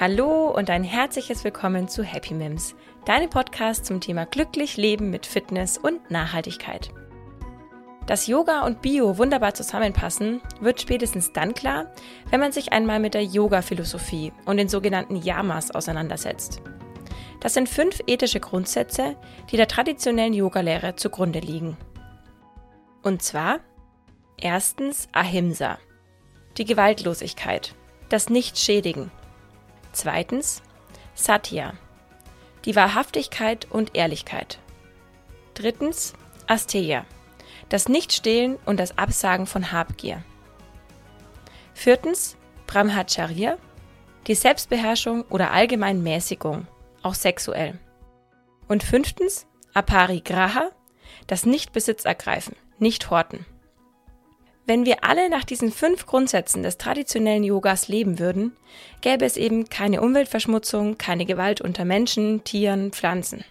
Hallo und ein herzliches Willkommen zu Happy Mims, deinem Podcast zum Thema glücklich leben mit Fitness und Nachhaltigkeit. Dass Yoga und Bio wunderbar zusammenpassen, wird spätestens dann klar, wenn man sich einmal mit der Yoga-Philosophie und den sogenannten Yamas auseinandersetzt. Das sind fünf ethische Grundsätze, die der traditionellen Yogalehre zugrunde liegen. Und zwar erstens Ahimsa, die Gewaltlosigkeit, das Nicht-Schädigen. Zweitens Satya, die Wahrhaftigkeit und Ehrlichkeit. Drittens Asteya, das Nichtstehlen und das Absagen von Habgier. Viertens Brahmacharya, die Selbstbeherrschung oder allgemein Mäßigung, auch sexuell. Und fünftens Aparigraha, das Nichtbesitz ergreifen, nicht horten. Wenn wir alle nach diesen fünf Grundsätzen des traditionellen Yogas leben würden, gäbe es eben keine Umweltverschmutzung, keine Gewalt unter Menschen, Tieren, Pflanzen.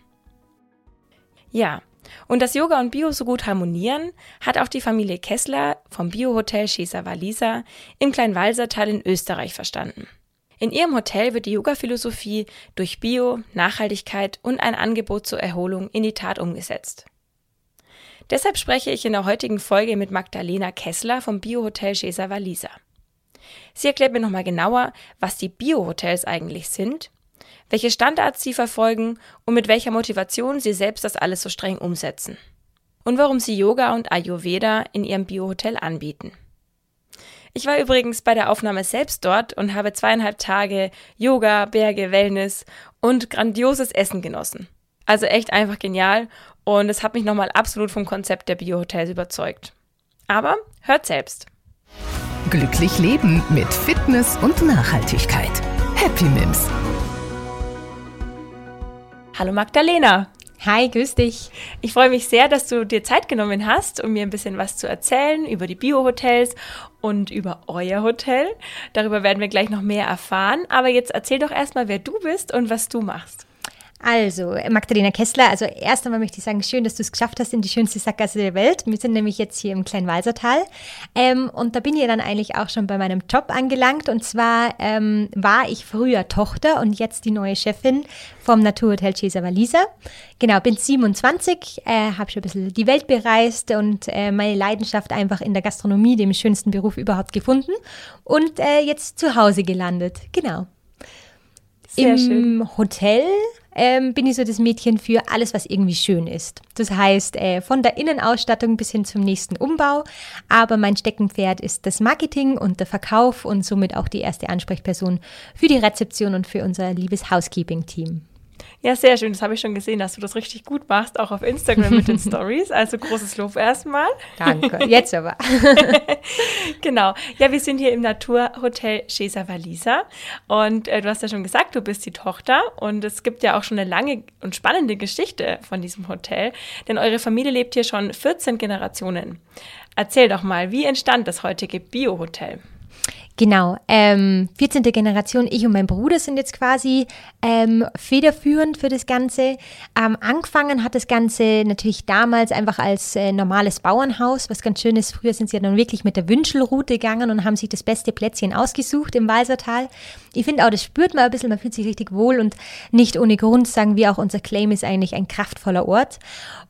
Ja, und dass Yoga und Bio so gut harmonieren, hat auch die Familie Kessler vom Biohotel Schesa Walisa im Kleinwalsertal in Österreich verstanden. In ihrem Hotel wird die Yoga-Philosophie durch Bio, Nachhaltigkeit und ein Angebot zur Erholung in die Tat umgesetzt. Deshalb spreche ich in der heutigen Folge mit Magdalena Kessler vom Biohotel Gesa Walisa. Sie erklärt mir nochmal genauer, was die Biohotels eigentlich sind, welche Standards sie verfolgen und mit welcher Motivation sie selbst das alles so streng umsetzen. Und warum sie Yoga und Ayurveda in ihrem Biohotel anbieten. Ich war übrigens bei der Aufnahme selbst dort und habe zweieinhalb Tage Yoga, Berge, Wellness und grandioses Essen genossen. Also echt einfach genial und es hat mich nochmal absolut vom Konzept der Biohotels überzeugt. Aber hört selbst. Glücklich leben mit Fitness und Nachhaltigkeit. Happy Mims. Hallo Magdalena. Hi, grüß dich. Ich freue mich sehr, dass du dir Zeit genommen hast, um mir ein bisschen was zu erzählen über die Biohotels und über euer Hotel. Darüber werden wir gleich noch mehr erfahren. Aber jetzt erzähl doch erstmal, wer du bist und was du machst. Also, Magdalena Kessler, also erst einmal möchte ich sagen, schön, dass du es geschafft hast in die schönste Sackgasse der Welt. Wir sind nämlich jetzt hier im kleinen Walsertal. Ähm, und da bin ich dann eigentlich auch schon bei meinem Job angelangt. Und zwar ähm, war ich früher Tochter und jetzt die neue Chefin vom Naturhotel Cesar Valisa. Genau, bin 27, äh, habe schon ein bisschen die Welt bereist und äh, meine Leidenschaft einfach in der Gastronomie, dem schönsten Beruf überhaupt gefunden. Und äh, jetzt zu Hause gelandet. Genau. Sehr Im schön. Hotel ähm, bin ich so das Mädchen für alles, was irgendwie schön ist. Das heißt, äh, von der Innenausstattung bis hin zum nächsten Umbau. Aber mein Steckenpferd ist das Marketing und der Verkauf und somit auch die erste Ansprechperson für die Rezeption und für unser liebes Housekeeping-Team. Ja, sehr schön. Das habe ich schon gesehen, dass du das richtig gut machst, auch auf Instagram mit den Stories. Also großes Lob erstmal. Danke. Jetzt aber. genau. Ja, wir sind hier im Naturhotel Chesa Valisa und äh, du hast ja schon gesagt, du bist die Tochter und es gibt ja auch schon eine lange und spannende Geschichte von diesem Hotel, denn eure Familie lebt hier schon 14 Generationen. Erzähl doch mal, wie entstand das heutige Bio-Hotel? Genau, ähm, 14. Generation, ich und mein Bruder sind jetzt quasi ähm, federführend für das Ganze. Ähm, angefangen hat das Ganze natürlich damals einfach als äh, normales Bauernhaus, was ganz schön ist. Früher sind sie ja dann wirklich mit der Wünschelroute gegangen und haben sich das beste Plätzchen ausgesucht im Walsertal. Ich finde auch, das spürt man ein bisschen, man fühlt sich richtig wohl und nicht ohne Grund sagen wir auch, unser Claim ist eigentlich ein kraftvoller Ort.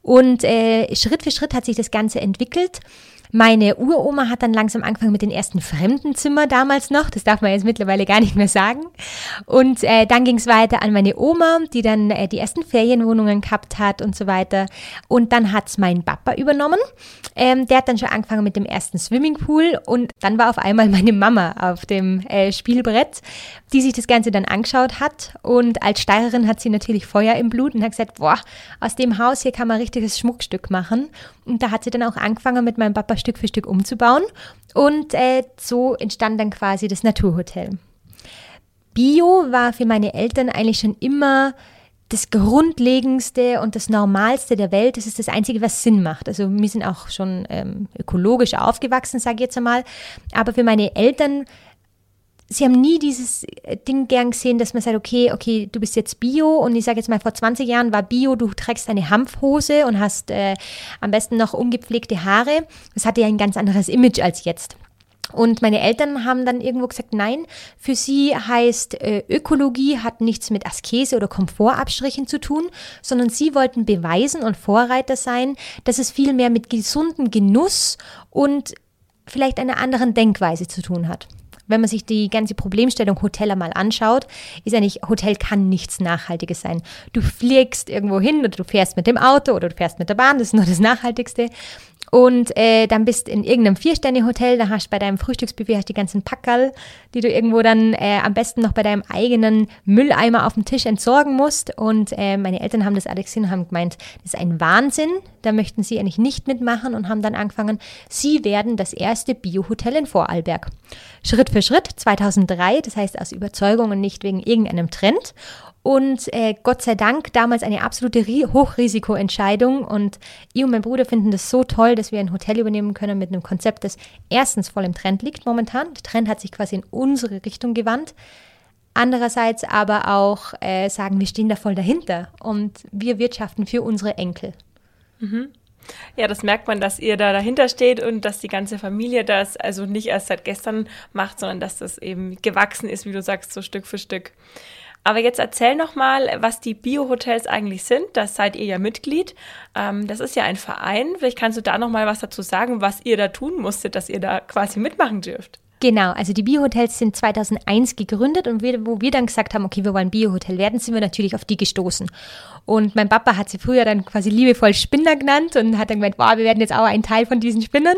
Und äh, Schritt für Schritt hat sich das Ganze entwickelt. Meine Uroma hat dann langsam angefangen mit den ersten Fremdenzimmer damals noch. Das darf man jetzt mittlerweile gar nicht mehr sagen. Und äh, dann ging es weiter an meine Oma, die dann äh, die ersten Ferienwohnungen gehabt hat und so weiter. Und dann hat es mein Papa übernommen. Ähm, der hat dann schon angefangen mit dem ersten Swimmingpool. Und dann war auf einmal meine Mama auf dem äh, Spielbrett, die sich das Ganze dann angeschaut hat. Und als Steirerin hat sie natürlich Feuer im Blut und hat gesagt, boah, aus dem Haus hier kann man richtiges Schmuckstück machen. Und da hat sie dann auch angefangen, mit meinem Papa Stück für Stück umzubauen. Und äh, so entstand dann quasi das Naturhotel. Bio war für meine Eltern eigentlich schon immer das Grundlegendste und das Normalste der Welt. Das ist das Einzige, was Sinn macht. Also wir sind auch schon ähm, ökologisch aufgewachsen, sage ich jetzt einmal. Aber für meine Eltern sie haben nie dieses äh, Ding gern gesehen, dass man sagt, okay, okay, du bist jetzt Bio und ich sage jetzt mal, vor 20 Jahren war Bio, du trägst eine Hanfhose und hast äh, am besten noch ungepflegte Haare. Das hatte ja ein ganz anderes Image als jetzt. Und meine Eltern haben dann irgendwo gesagt, nein, für sie heißt äh, Ökologie hat nichts mit Askese oder Komfortabstrichen zu tun, sondern sie wollten beweisen und Vorreiter sein, dass es viel mehr mit gesundem Genuss und vielleicht einer anderen Denkweise zu tun hat. Wenn man sich die ganze Problemstellung Hotel mal anschaut, ist eigentlich, Hotel kann nichts Nachhaltiges sein. Du fliegst irgendwo hin oder du fährst mit dem Auto oder du fährst mit der Bahn, das ist nur das Nachhaltigste und äh, dann bist in irgendeinem Vier-Sterne-Hotel, da hast du bei deinem Frühstücksbuffet hast die ganzen Packerl, die du irgendwo dann äh, am besten noch bei deinem eigenen Mülleimer auf dem Tisch entsorgen musst. Und äh, meine Eltern haben das gesehen und haben gemeint, das ist ein Wahnsinn, da möchten sie eigentlich nicht mitmachen und haben dann angefangen, sie werden das erste Bio-Hotel in Vorarlberg. Schritt für Schritt, 2003, das heißt aus Überzeugung und nicht wegen irgendeinem Trend. Und äh, Gott sei Dank damals eine absolute Hochrisikoentscheidung. Und ich und mein Bruder finden das so toll, dass wir ein Hotel übernehmen können mit einem Konzept, das erstens voll im Trend liegt momentan. Der Trend hat sich quasi in unsere Richtung gewandt. Andererseits aber auch äh, sagen, wir stehen da voll dahinter und wir wirtschaften für unsere Enkel. Mhm. Ja, das merkt man, dass ihr da dahinter steht und dass die ganze Familie das also nicht erst seit gestern macht, sondern dass das eben gewachsen ist, wie du sagst, so Stück für Stück. Aber jetzt erzähl noch mal, was die Bio-Hotels eigentlich sind. Das seid ihr ja Mitglied. Ähm, das ist ja ein Verein. Vielleicht kannst du da noch mal was dazu sagen, was ihr da tun musstet, dass ihr da quasi mitmachen dürft. Genau, also die Bio-Hotels sind 2001 gegründet und wir, wo wir dann gesagt haben, okay, wir wollen Bio-Hotel werden, sind wir natürlich auf die gestoßen. Und mein Papa hat sie früher dann quasi liebevoll Spinner genannt und hat dann gemeint, wow, wir werden jetzt auch ein Teil von diesen Spinnern,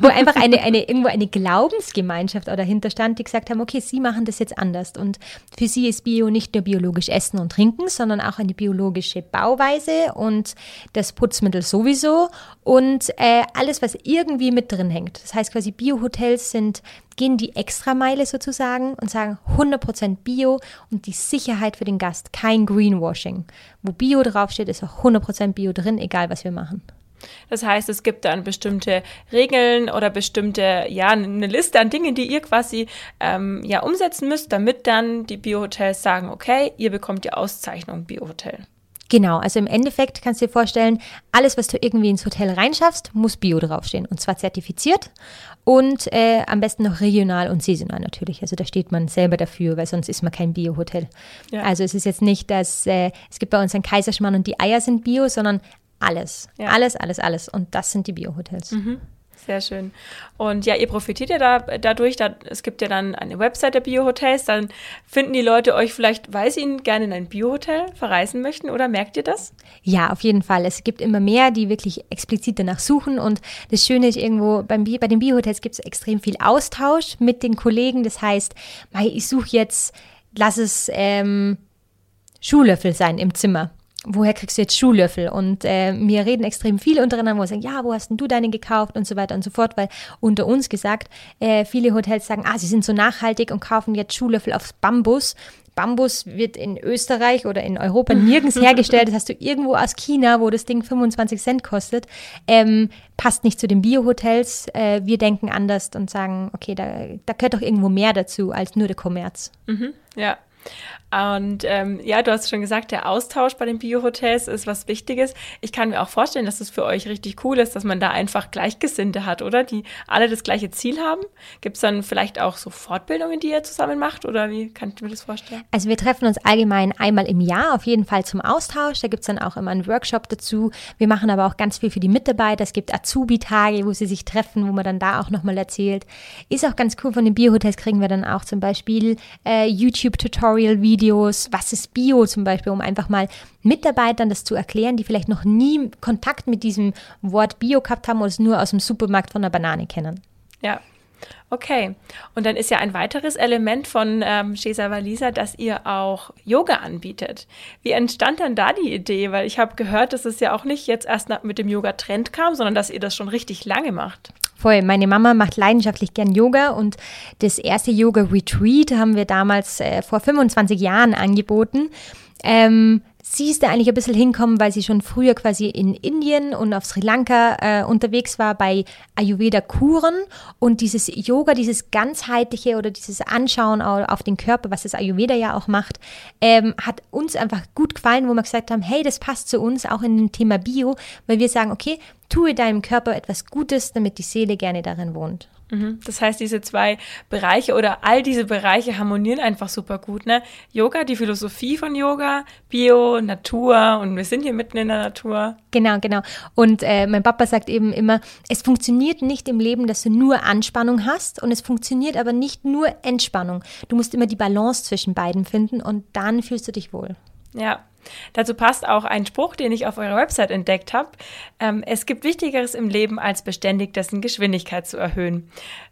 wo einfach eine, eine, irgendwo eine Glaubensgemeinschaft dahinter stand, die gesagt haben, okay, sie machen das jetzt anders. Und für sie ist Bio nicht nur biologisch essen und trinken, sondern auch eine biologische Bauweise und das Putzmittel sowieso und äh, alles, was irgendwie mit drin hängt. Das heißt quasi Bio-Hotels sind gehen die Extrameile sozusagen und sagen 100% Bio und die Sicherheit für den Gast, kein Greenwashing. Wo Bio draufsteht, ist auch 100% Bio drin, egal was wir machen. Das heißt, es gibt dann bestimmte Regeln oder bestimmte, ja, eine Liste an Dingen, die ihr quasi ähm, ja umsetzen müsst, damit dann die Biohotels sagen, okay, ihr bekommt die Auszeichnung Biohotel. Genau, also im Endeffekt kannst du dir vorstellen, alles, was du irgendwie ins Hotel reinschaffst, muss Bio draufstehen. Und zwar zertifiziert und äh, am besten noch regional und saisonal natürlich. Also da steht man selber dafür, weil sonst ist man kein Bio-Hotel. Ja. Also es ist jetzt nicht, dass äh, es gibt bei uns ein Kaiserschmarrn und die Eier sind Bio, sondern alles. Ja. Alles, alles, alles. Und das sind die Bio-Hotels. Mhm. Sehr schön. Und ja, ihr profitiert ja da, dadurch, da, es gibt ja dann eine Website der Biohotels, dann finden die Leute euch vielleicht, weil sie ihnen gerne in ein Biohotel verreisen möchten, oder merkt ihr das? Ja, auf jeden Fall. Es gibt immer mehr, die wirklich explizit danach suchen und das Schöne ist irgendwo, beim, bei den Biohotels gibt es extrem viel Austausch mit den Kollegen. Das heißt, ich suche jetzt, lass es ähm, Schuhlöffel sein im Zimmer woher kriegst du jetzt Schuhlöffel? Und äh, wir reden extrem viel untereinander, wo wir sagen, ja, wo hast denn du deine gekauft und so weiter und so fort, weil unter uns gesagt, äh, viele Hotels sagen, ah, sie sind so nachhaltig und kaufen jetzt Schuhlöffel aufs Bambus. Bambus wird in Österreich oder in Europa nirgends hergestellt. Das hast du irgendwo aus China, wo das Ding 25 Cent kostet. Ähm, passt nicht zu den Bio-Hotels. Äh, wir denken anders und sagen, okay, da, da gehört doch irgendwo mehr dazu als nur der Kommerz. Mhm, ja. Und ähm, ja, du hast schon gesagt, der Austausch bei den Biohotels ist was Wichtiges. Ich kann mir auch vorstellen, dass es für euch richtig cool ist, dass man da einfach Gleichgesinnte hat, oder? Die alle das gleiche Ziel haben. Gibt es dann vielleicht auch so Fortbildungen, die ihr zusammen macht? Oder wie kann ich mir das vorstellen? Also wir treffen uns allgemein einmal im Jahr, auf jeden Fall zum Austausch. Da gibt es dann auch immer einen Workshop dazu. Wir machen aber auch ganz viel für die Mitarbeiter. Es gibt Azubi-Tage, wo sie sich treffen, wo man dann da auch nochmal erzählt. Ist auch ganz cool. Von den Biohotels kriegen wir dann auch zum Beispiel äh, YouTube-Tutorial-Videos Videos, was ist Bio zum Beispiel, um einfach mal Mitarbeitern das zu erklären, die vielleicht noch nie Kontakt mit diesem Wort Bio gehabt haben oder es nur aus dem Supermarkt von der Banane kennen. Ja, Okay. Und dann ist ja ein weiteres Element von ähm, Cesa Valisa, dass ihr auch Yoga anbietet. Wie entstand dann da die Idee? Weil ich habe gehört, dass es ja auch nicht jetzt erst mit dem Yoga-Trend kam, sondern dass ihr das schon richtig lange macht. Voll. Meine Mama macht leidenschaftlich gern Yoga und das erste Yoga-Retreat haben wir damals äh, vor 25 Jahren angeboten. Ähm, sie ist da eigentlich ein bisschen hinkommen, weil sie schon früher quasi in Indien und auf Sri Lanka äh, unterwegs war bei Ayurveda-Kuren und dieses Yoga, dieses ganzheitliche oder dieses Anschauen auf den Körper, was das Ayurveda ja auch macht, ähm, hat uns einfach gut gefallen, wo wir gesagt haben, hey, das passt zu uns, auch in dem Thema Bio, weil wir sagen, okay, tue deinem Körper etwas Gutes, damit die Seele gerne darin wohnt. Mhm. Das heißt, diese zwei Bereiche oder all diese Bereiche harmonieren einfach super gut. Ne? Yoga, die Philosophie von Yoga, Bio, Natur und wir sind hier mitten in der Natur. Genau, genau. Und äh, mein Papa sagt eben immer, es funktioniert nicht im Leben, dass du nur Anspannung hast und es funktioniert aber nicht nur Entspannung. Du musst immer die Balance zwischen beiden finden und dann fühlst du dich wohl. Ja, Dazu passt auch ein Spruch, den ich auf eurer Website entdeckt habe. Ähm, es gibt Wichtigeres im Leben, als beständig dessen Geschwindigkeit zu erhöhen.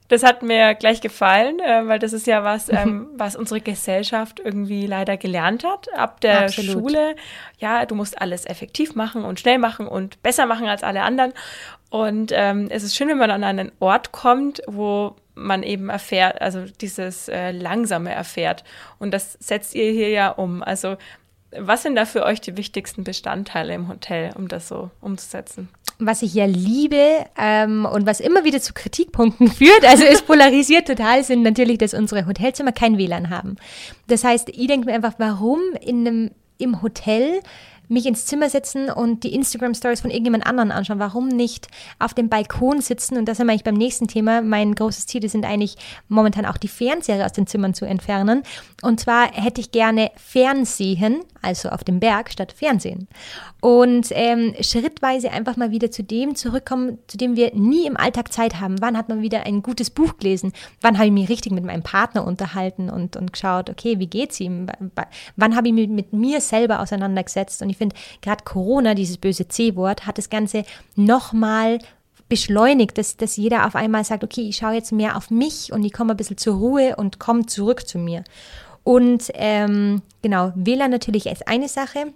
Das hat mir gleich gefallen, äh, weil das ist ja was, ähm, was unsere Gesellschaft irgendwie leider gelernt hat. Ab der Absolut. Schule, ja, du musst alles effektiv machen und schnell machen und besser machen als alle anderen. Und ähm, es ist schön, wenn man an einen Ort kommt, wo man eben erfährt, also dieses äh, Langsame erfährt. Und das setzt ihr hier ja um. Also was sind da für euch die wichtigsten Bestandteile im Hotel, um das so umzusetzen? Was ich ja liebe ähm, und was immer wieder zu Kritikpunkten führt, also es polarisiert total, sind natürlich, dass unsere Hotelzimmer kein WLAN haben. Das heißt, ich denke mir einfach, warum in einem, im Hotel mich ins Zimmer setzen und die Instagram-Stories von irgendjemand anderen anschauen. Warum nicht auf dem Balkon sitzen? Und das sind wir eigentlich beim nächsten Thema. Mein großes Ziel sind eigentlich momentan auch die Fernseher aus den Zimmern zu entfernen. Und zwar hätte ich gerne Fernsehen, also auf dem Berg statt Fernsehen. Und ähm, schrittweise einfach mal wieder zu dem zurückkommen, zu dem wir nie im Alltag Zeit haben. Wann hat man wieder ein gutes Buch gelesen? Wann habe ich mich richtig mit meinem Partner unterhalten und, und geschaut, okay, wie geht's ihm? Wann habe ich mich mit mir selber auseinandergesetzt? Und ich finde, gerade Corona, dieses böse C-Wort, hat das Ganze nochmal beschleunigt, dass, dass jeder auf einmal sagt, okay, ich schaue jetzt mehr auf mich und ich komme ein bisschen zur Ruhe und komme zurück zu mir. Und ähm, genau, WLAN natürlich ist eine Sache.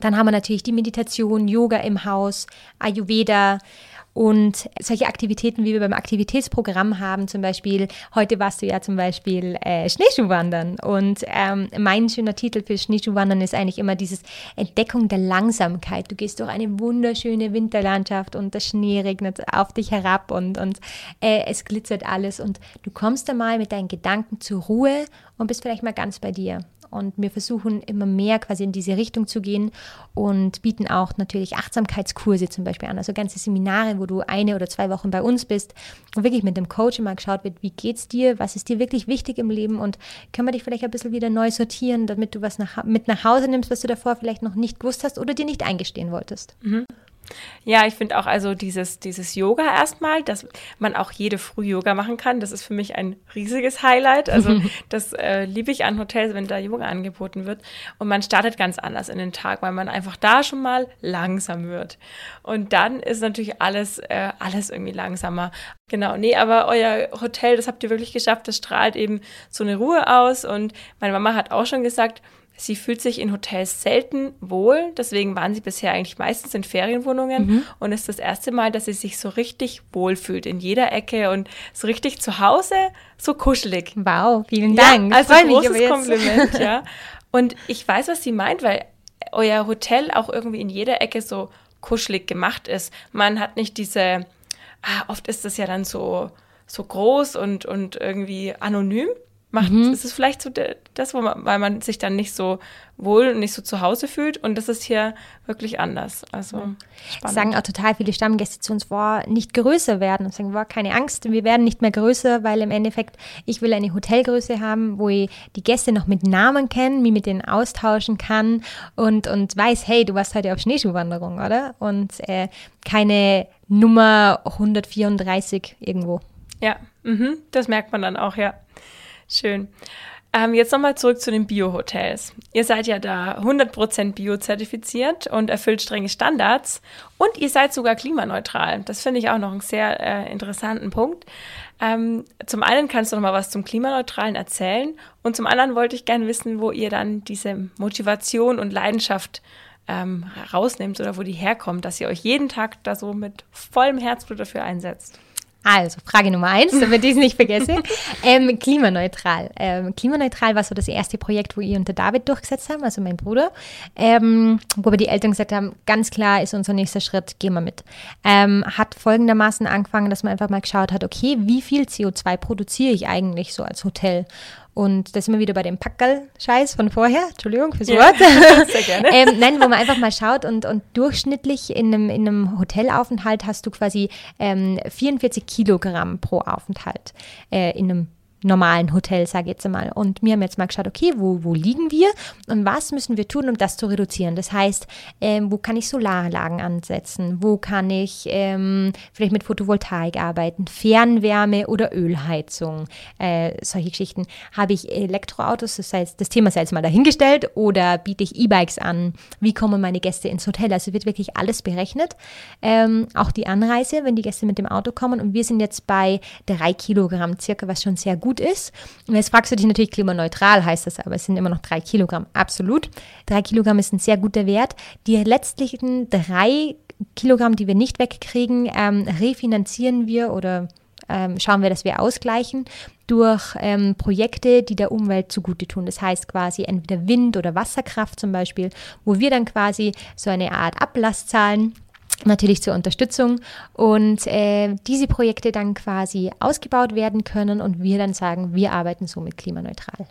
Dann haben wir natürlich die Meditation, Yoga im Haus, Ayurveda, und solche Aktivitäten, wie wir beim Aktivitätsprogramm haben, zum Beispiel, heute warst du ja zum Beispiel äh, Schneeschuhwandern. Und ähm, mein schöner Titel für Schneeschuhwandern ist eigentlich immer dieses Entdeckung der Langsamkeit. Du gehst durch eine wunderschöne Winterlandschaft und der Schnee regnet auf dich herab und, und äh, es glitzert alles. Und du kommst einmal mit deinen Gedanken zur Ruhe und bist vielleicht mal ganz bei dir und wir versuchen immer mehr quasi in diese Richtung zu gehen und bieten auch natürlich Achtsamkeitskurse zum Beispiel an, also ganze Seminare, wo du eine oder zwei Wochen bei uns bist und wirklich mit dem Coach immer geschaut wird, wie geht's dir, was ist dir wirklich wichtig im Leben und können wir dich vielleicht ein bisschen wieder neu sortieren, damit du was nach, mit nach Hause nimmst, was du davor vielleicht noch nicht gewusst hast oder dir nicht eingestehen wolltest. Mhm. Ja, ich finde auch also dieses, dieses Yoga erstmal, dass man auch jede Früh Yoga machen kann, das ist für mich ein riesiges Highlight. Also das äh, liebe ich an Hotels, wenn da Yoga angeboten wird. Und man startet ganz anders in den Tag, weil man einfach da schon mal langsam wird. Und dann ist natürlich alles, äh, alles irgendwie langsamer. Genau, nee, aber euer Hotel, das habt ihr wirklich geschafft, das strahlt eben so eine Ruhe aus. Und meine Mama hat auch schon gesagt, Sie fühlt sich in Hotels selten wohl, deswegen waren sie bisher eigentlich meistens in Ferienwohnungen mhm. und ist das erste Mal, dass sie sich so richtig wohl fühlt in jeder Ecke und so richtig zu Hause, so kuschelig. Wow, vielen Dank. Ja, also ein großes Kompliment, ja. Und ich weiß, was sie meint, weil euer Hotel auch irgendwie in jeder Ecke so kuschelig gemacht ist. Man hat nicht diese, ah, oft ist das ja dann so, so groß und, und irgendwie anonym, macht, mhm. ist es vielleicht so das, wo man, weil man sich dann nicht so wohl und nicht so zu Hause fühlt. Und das ist hier wirklich anders. Also mhm. sagen auch total viele Stammgäste zu uns, boah, nicht größer werden. Und sagen, boah, keine Angst, wir werden nicht mehr größer, weil im Endeffekt, ich will eine Hotelgröße haben, wo ich die Gäste noch mit Namen kenne, mich mit denen austauschen kann und, und weiß, hey, du warst heute auf Schneeschuhwanderung, oder? Und äh, keine Nummer 134 irgendwo. Ja, mhm, das merkt man dann auch, ja. Schön. Ähm, jetzt nochmal zurück zu den Bio-Hotels. Ihr seid ja da 100% bio-zertifiziert und erfüllt strenge Standards und ihr seid sogar klimaneutral. Das finde ich auch noch einen sehr äh, interessanten Punkt. Ähm, zum einen kannst du noch mal was zum Klimaneutralen erzählen und zum anderen wollte ich gerne wissen, wo ihr dann diese Motivation und Leidenschaft ähm, rausnehmt oder wo die herkommt, dass ihr euch jeden Tag da so mit vollem Herzblut dafür einsetzt. Also, Frage Nummer eins, damit ich es nicht vergesse. ähm, klimaneutral. Ähm, klimaneutral war so das erste Projekt, wo ich und der David durchgesetzt haben, also mein Bruder. Ähm, wo aber die Eltern gesagt haben, ganz klar ist unser nächster Schritt, gehen wir mit. Ähm, hat folgendermaßen angefangen, dass man einfach mal geschaut hat, okay, wie viel CO2 produziere ich eigentlich so als Hotel? Und da sind wir wieder bei dem Packerl-Scheiß von vorher. Entschuldigung fürs Ja, Wort. sehr gerne. ähm, nein, wo man einfach mal schaut und, und durchschnittlich in einem, in einem Hotelaufenthalt hast du quasi ähm, 44 Kilogramm pro Aufenthalt äh, in einem normalen Hotel, sage ich jetzt mal. Und wir haben jetzt mal geschaut, okay, wo, wo liegen wir und was müssen wir tun, um das zu reduzieren? Das heißt, ähm, wo kann ich Solaranlagen ansetzen? Wo kann ich ähm, vielleicht mit Photovoltaik arbeiten? Fernwärme oder Ölheizung? Äh, solche Geschichten. Habe ich Elektroautos, das heißt, das Thema sei jetzt mal dahingestellt, oder biete ich E-Bikes an? Wie kommen meine Gäste ins Hotel? Also wird wirklich alles berechnet. Ähm, auch die Anreise, wenn die Gäste mit dem Auto kommen. Und wir sind jetzt bei drei Kilogramm circa, was schon sehr gut ist. Und jetzt fragst du dich natürlich, klimaneutral heißt das, aber es sind immer noch drei Kilogramm. Absolut. Drei Kilogramm ist ein sehr guter Wert. Die letztlichen drei Kilogramm, die wir nicht wegkriegen, ähm, refinanzieren wir oder ähm, schauen wir, dass wir ausgleichen durch ähm, Projekte, die der Umwelt zugute tun. Das heißt quasi entweder Wind- oder Wasserkraft zum Beispiel, wo wir dann quasi so eine Art Ablass zahlen natürlich zur Unterstützung und äh, diese Projekte dann quasi ausgebaut werden können und wir dann sagen, wir arbeiten somit klimaneutral.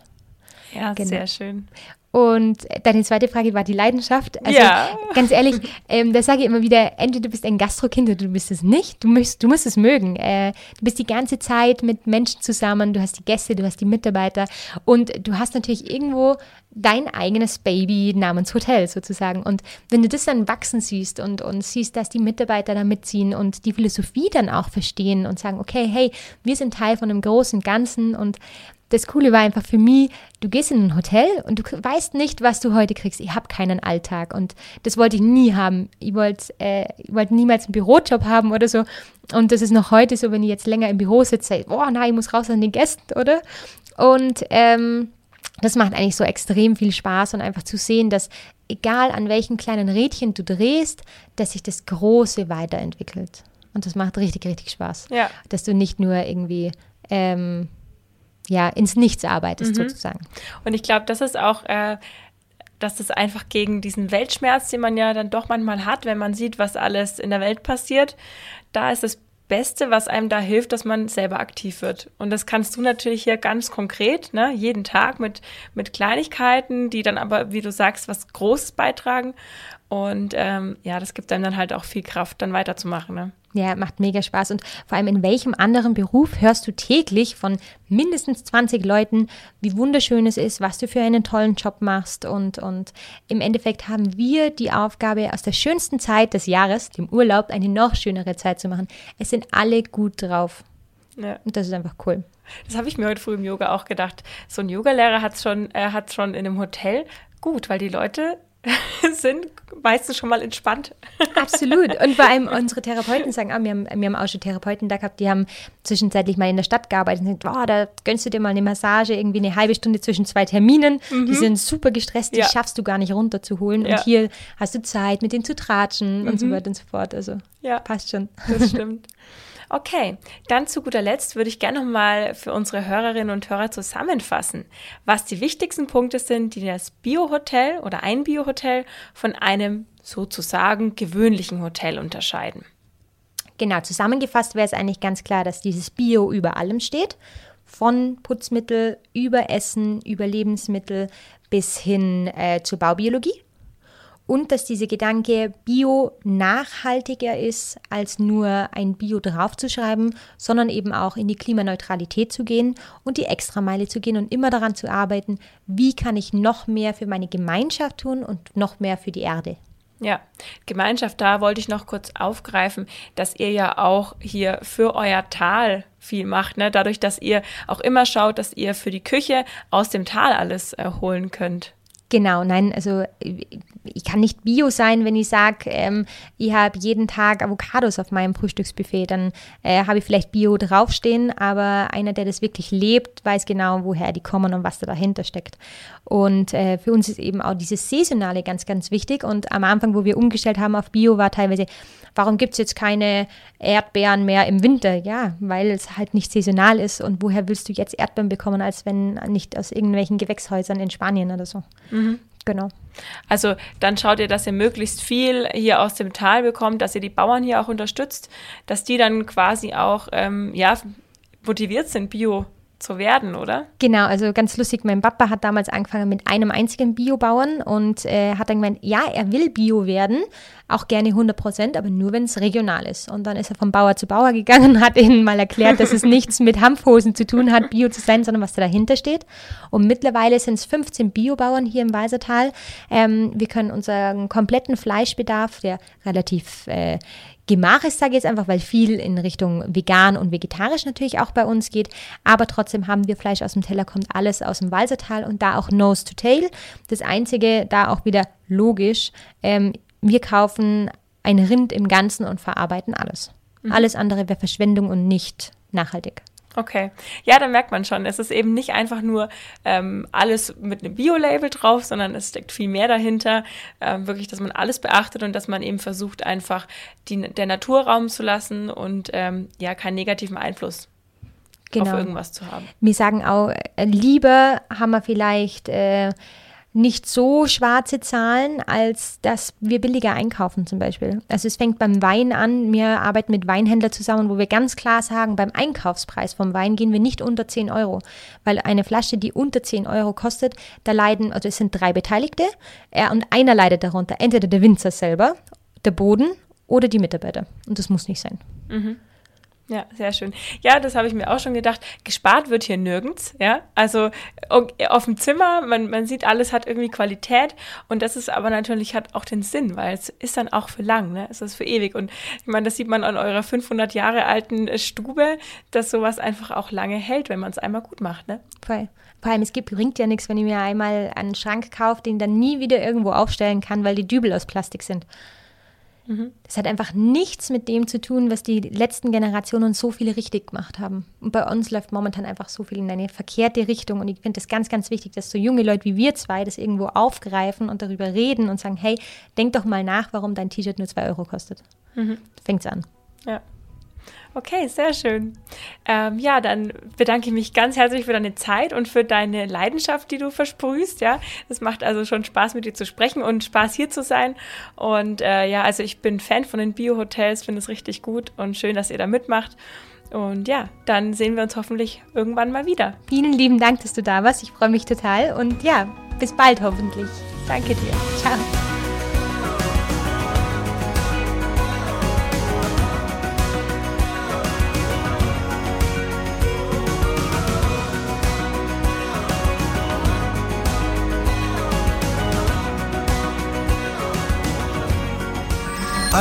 Ja, Genau. sehr schön. Und deine zweite Frage war die Leidenschaft. Also Ja. ganz ehrlich, ähm, da sage ich immer wieder, entweder du bist ein Gastrokind oder du bist es nicht. Du musst, du musst es mögen. Äh, du bist die ganze Zeit mit Menschen zusammen, du hast die Gäste, du hast die Mitarbeiter und du hast natürlich irgendwo dein eigenes Baby namens Hotel sozusagen. Und wenn du das dann wachsen siehst und, und siehst, dass die Mitarbeiter da mitziehen und die Philosophie dann auch verstehen und sagen, okay, hey, wir sind Teil von einem großen Ganzen und das Coole war einfach für mich, du gehst in ein Hotel und du weißt nicht, was du heute kriegst. Ich habe keinen Alltag und das wollte ich nie haben. Ich wollte äh, ich wollte niemals einen Bürojob haben oder so. Und das ist noch heute so, wenn ich jetzt länger im Büro sitze, oh nein, ich muss raus an den Gästen, oder? Und ähm, das macht eigentlich so extrem viel Spaß und einfach zu sehen, dass egal an welchen kleinen Rädchen du drehst, dass sich das Große weiterentwickelt. Und das macht richtig, richtig Spaß. Ja. Dass du nicht nur irgendwie ähm, ja, ins Nichts arbeitest, sozusagen. Und ich glaube, das ist auch, äh, dass das einfach gegen diesen Weltschmerz, den man ja dann doch manchmal hat, wenn man sieht, was alles in der Welt passiert, da ist das Beste, was einem da hilft, dass man selber aktiv wird. Und das kannst du natürlich hier ganz konkret, ne, jeden Tag mit, mit Kleinigkeiten, die dann aber, wie du sagst, was Großes beitragen. Und ähm, ja, das gibt einem dann halt auch viel Kraft, dann weiterzumachen. Ne? Ja, macht mega Spaß. Und vor allem in welchem anderen Beruf hörst du täglich von mindestens 20 Leuten, wie wunderschön es ist, was du für einen tollen Job machst. Und, und im Endeffekt haben wir die Aufgabe, aus der schönsten Zeit des Jahres, dem Urlaub, eine noch schönere Zeit zu machen. Es sind alle gut drauf. Ja. Und das ist einfach cool. Das habe ich mir heute früh im Yoga auch gedacht. So ein Yogalehrer hat es schon, er hat schon in einem Hotel gut, weil die Leute sind meistens schon mal entspannt. Absolut. Und vor allem unsere Therapeuten sagen, ah, wir, haben, wir haben auch schon Therapeuten da gehabt, die haben zwischenzeitlich mal in der Stadt gearbeitet und sagen, oh, da gönnst du dir mal eine Massage, irgendwie eine halbe Stunde zwischen zwei Terminen. Die sind super gestresst, die Ja. schaffst du gar nicht runterzuholen. Ja. Und hier hast du Zeit, mit denen zu tratschen und so weiter und so fort. Also Ja. passt schon. Das stimmt. Okay, dann zu guter Letzt würde ich gerne noch mal für unsere Hörerinnen und Hörer zusammenfassen, was die wichtigsten Punkte sind, die das Biohotel oder ein Biohotel von einem sozusagen gewöhnlichen Hotel unterscheiden. Genau, zusammengefasst wäre es eigentlich ganz klar, dass dieses Bio über allem steht. Von Putzmittel über Essen, über Lebensmittel bis hin äh, zur Baubiologie. Und dass dieser Gedanke Bio nachhaltiger ist, als nur ein Bio draufzuschreiben, sondern eben auch in die Klimaneutralität zu gehen und die Extrameile zu gehen und immer daran zu arbeiten, wie kann ich noch mehr für meine Gemeinschaft tun und noch mehr für die Erde. Ja, Gemeinschaft, da wollte ich noch kurz aufgreifen, dass ihr ja auch hier für euer Tal viel macht, ne? dadurch, dass ihr auch immer schaut, dass ihr für die Küche aus dem Tal alles äh, holen könnt. Genau, nein, also ich kann nicht bio sein, wenn ich sage, ähm, ich habe jeden Tag Avocados auf meinem Frühstücksbuffet. Dann äh, habe ich vielleicht Bio draufstehen, aber einer, der das wirklich lebt, weiß genau, woher die kommen und was da dahinter steckt. Und äh, für uns ist eben auch dieses Saisonale ganz, ganz wichtig. Und am Anfang, wo wir umgestellt haben auf Bio, war teilweise, warum gibt es jetzt keine Erdbeeren mehr im Winter? Ja, weil es halt nicht saisonal ist. Und woher willst du jetzt Erdbeeren bekommen, als wenn nicht aus irgendwelchen Gewächshäusern in Spanien oder so? Genau. Also dann schaut ihr, dass ihr möglichst viel hier aus dem Tal bekommt, dass ihr die Bauern hier auch unterstützt, dass die dann quasi auch ähm, ja, motiviert sind, Bio zu werden, oder? Genau, also ganz lustig, mein Papa hat damals angefangen mit einem einzigen Biobauern und äh, hat dann gemeint, ja, er will Bio werden, auch gerne 100 Prozent, aber nur, wenn es regional ist. Und dann ist er vom Bauer zu Bauer gegangen, hat ihnen mal erklärt, dass es nichts mit Hanfhosen zu tun hat, Bio zu sein, sondern was da dahinter steht. Und mittlerweile sind es 15 Biobauern hier im Weisertal. Ähm, wir können unseren kompletten Fleischbedarf, der relativ äh, Gemach ist, sage ich jetzt einfach, weil viel in Richtung vegan und vegetarisch natürlich auch bei uns geht. Aber trotzdem haben wir Fleisch aus dem Teller, kommt alles aus dem Walsertal und da auch Nose to Tail. Das Einzige, da auch wieder logisch, ähm, wir kaufen ein Rind im Ganzen und verarbeiten alles. Mhm. Alles andere wäre Verschwendung und nicht nachhaltig. Okay. Ja, da merkt man schon, es ist eben nicht einfach nur ähm, alles mit einem Bio-Label drauf, sondern es steckt viel mehr dahinter. Ähm, wirklich, dass man alles beachtet und dass man eben versucht, einfach die, der Natur Raum zu lassen und ähm, ja, keinen negativen Einfluss genau. auf irgendwas zu haben. Wir sagen auch, äh, lieber haben wir vielleicht äh, nicht so schwarze Zahlen, als dass wir billiger einkaufen zum Beispiel. Also es fängt beim Wein an. Wir arbeiten mit Weinhändlern zusammen, wo wir ganz klar sagen, beim Einkaufspreis vom Wein gehen wir nicht unter 10 Euro. Weil eine Flasche, die unter 10 Euro kostet, da leiden, also es sind drei Beteiligte ja, und einer leidet darunter. Entweder der Winzer selber, der Boden oder die Mitarbeiter. Und das muss nicht sein. Mhm. Ja, sehr schön. Ja, das habe ich mir auch schon gedacht. Gespart wird hier nirgends, ja. Also auf dem Zimmer, man, man sieht, alles hat irgendwie Qualität und das ist aber natürlich hat auch den Sinn, weil es ist dann auch für lang, ne? Es ist für ewig und ich meine, das sieht man an eurer 500 Jahre alten äh, Stube, dass sowas einfach auch lange hält, wenn man es einmal gut macht, ne? Voll. Vor allem, es gibt, bringt ja nichts, wenn ich mir einmal einen Schrank kaufe, den dann nie wieder irgendwo aufstellen kann, weil die Dübel aus Plastik sind. Mhm. Das hat einfach nichts mit dem zu tun, was die letzten Generationen so viele richtig gemacht haben. Und bei uns läuft momentan einfach so viel in eine verkehrte Richtung. Und ich finde es ganz, ganz wichtig, dass so junge Leute wie wir zwei das irgendwo aufgreifen und darüber reden und sagen, hey, denk doch mal nach, warum dein T-Shirt nur zwei Euro kostet. Mhm. Fängt's an. Ja. Okay, sehr schön. Ähm, ja, dann bedanke ich mich ganz herzlich für deine Zeit und für deine Leidenschaft, die du versprühst. Ja, es macht also schon Spaß, mit dir zu sprechen und Spaß hier zu sein. Und äh, ja, also ich bin Fan von den Bio-Hotels, finde es richtig gut und schön, dass ihr da mitmacht. Und ja, dann sehen wir uns hoffentlich irgendwann mal wieder. Vielen lieben Dank, dass du da warst. Ich freue mich total und ja, bis bald hoffentlich. Danke dir. Ciao.